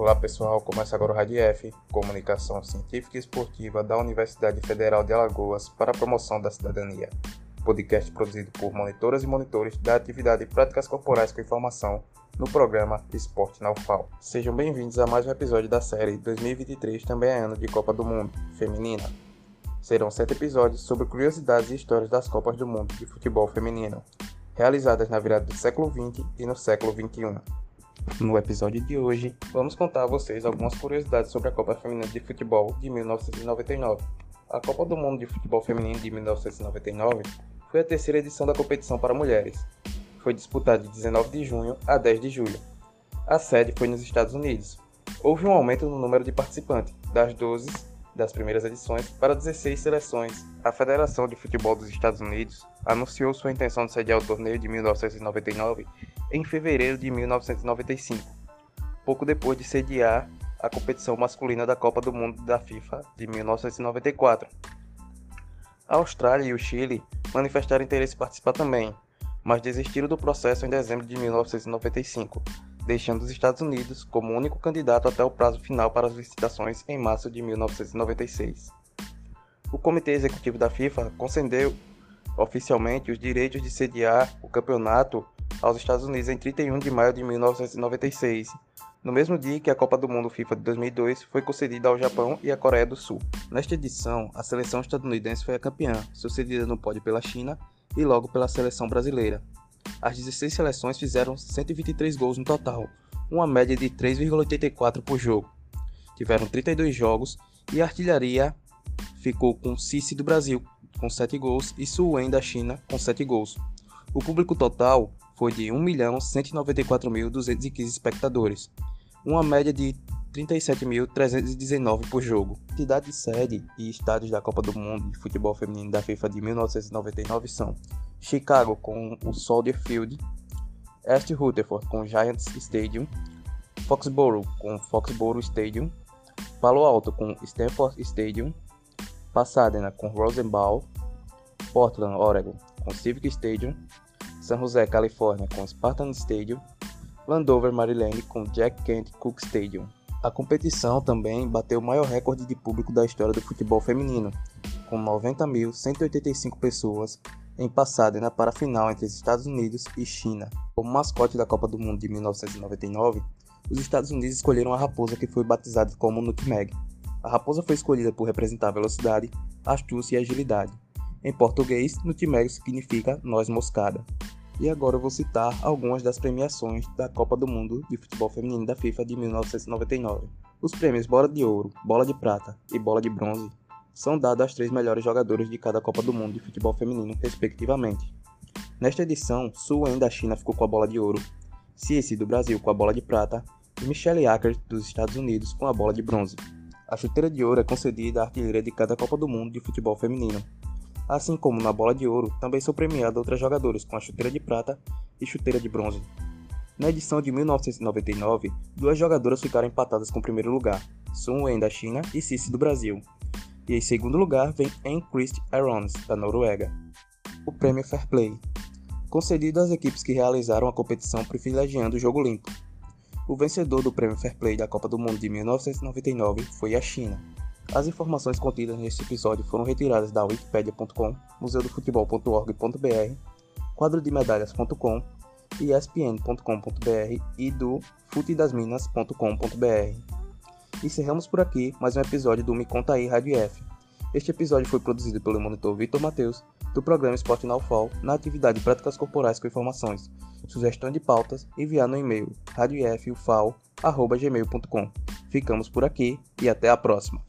Olá pessoal, começa agora o Rádio F, Comunicação Científica e Esportiva da Universidade Federal de Alagoas para a promoção da cidadania. Podcast produzido por monitoras e monitores da atividade Práticas Corporais com Informação no programa Esporte na UFAL. Sejam bem-vindos a mais um episódio da série 2023, também é ano de Copa do Mundo Feminina. Serão sete episódios sobre curiosidades e histórias das Copas do Mundo de futebol feminino, realizadas na virada do século XX e no século XXI. No episódio de hoje, vamos contar a vocês algumas curiosidades sobre a Copa Feminina de Futebol de 1999. A Copa do Mundo de Futebol Feminino de 1999 foi a terceira edição da competição para mulheres. Foi disputada de 19 de junho a 10 de julho. A sede foi nos Estados Unidos. Houve um aumento no número de participantes, das 12 das primeiras edições para 16 seleções. A Federação de Futebol dos Estados Unidos anunciou sua intenção de sediar o torneio de 1999 em fevereiro de 1995, pouco depois de sediar a competição masculina da Copa do Mundo da FIFA de 1994. A Austrália e o Chile manifestaram interesse em participar também, mas desistiram do processo em dezembro de 1995, deixando os Estados Unidos como único candidato até o prazo final para as licitações em março de 1996. O Comitê Executivo da FIFA concedeu oficialmente os direitos de sediar o campeonato aos Estados Unidos em 31 de maio de 1996, no mesmo dia que a Copa do Mundo FIFA de 2002 foi concedida ao Japão e à Coreia do Sul. Nesta edição, a seleção estadunidense foi a campeã, sucedida no pódio pela China e logo pela seleção brasileira. As 16 seleções fizeram 123 gols no total, uma média de 3,84 por jogo. Tiveram 32 jogos e a artilharia ficou com Cici do Brasil com 7 gols e Suen da China com 7 gols. O público total foi de 1.194.215 espectadores, uma média de 37.319 por jogo. Cidade sede e estádios da Copa do Mundo de Futebol Feminino da FIFA de 1999 são Chicago com o Soldier Field, East Rutherford com Giants Stadium, Foxborough com Foxborough Stadium, Palo Alto com Stanford Stadium, Pasadena com Rosenball, Portland, Oregon com Civic Stadium, San José, Califórnia com Spartan Stadium, Landover, Maryland com Jack Kent Cook Stadium. A competição também bateu o maior recorde de público da história do futebol feminino, com 90.185 pessoas em Pasadena para a final entre os Estados Unidos e China. Como mascote da Copa do Mundo de 1999, os Estados Unidos escolheram a raposa que foi batizada como Nutmeg. A raposa foi escolhida por representar velocidade, astúcia e agilidade. Em português, Nutmeg significa noz moscada. E agora eu vou citar algumas das premiações da Copa do Mundo de Futebol Feminino da FIFA de 1999. Os prêmios Bola de Ouro, Bola de Prata e Bola de Bronze são dados às três melhores jogadoras de cada Copa do Mundo de futebol feminino, respectivamente. Nesta edição, Su Wen da China ficou com a bola de ouro, Cici do Brasil com a bola de prata e Michelle Acker dos Estados Unidos com a bola de bronze. A chuteira de ouro é concedida à artilheira de cada Copa do Mundo de futebol feminino. Assim como na bola de ouro, também são premiadas outras jogadoras com a chuteira de prata e chuteira de bronze. Na edição de 1999, duas jogadoras ficaram empatadas com o primeiro lugar, Sun Wen da China e Cici do Brasil, e em segundo lugar vem Enquist Arons, da Noruega. O prêmio Fair Play, concedido às equipes que realizaram a competição privilegiando o jogo limpo. O vencedor do prêmio Fair Play da Copa do Mundo de 1999 foi a China. As informações contidas neste episódio foram retiradas da wikipedia.com, museudofutebol.org.br, quadrodemedalhas.com, espn.com.br e do futedasminas.com.br. Encerramos por aqui mais um episódio do Me Conta Aí Rádio F. Este episódio foi produzido pelo monitor Vitor Matheus, do programa Esporte na UFAL, na atividade Práticas Corporais com Informações. Sugestão de pautas, enviar no e-mail radioifufal.gmail.com. Ficamos por aqui e até a próxima.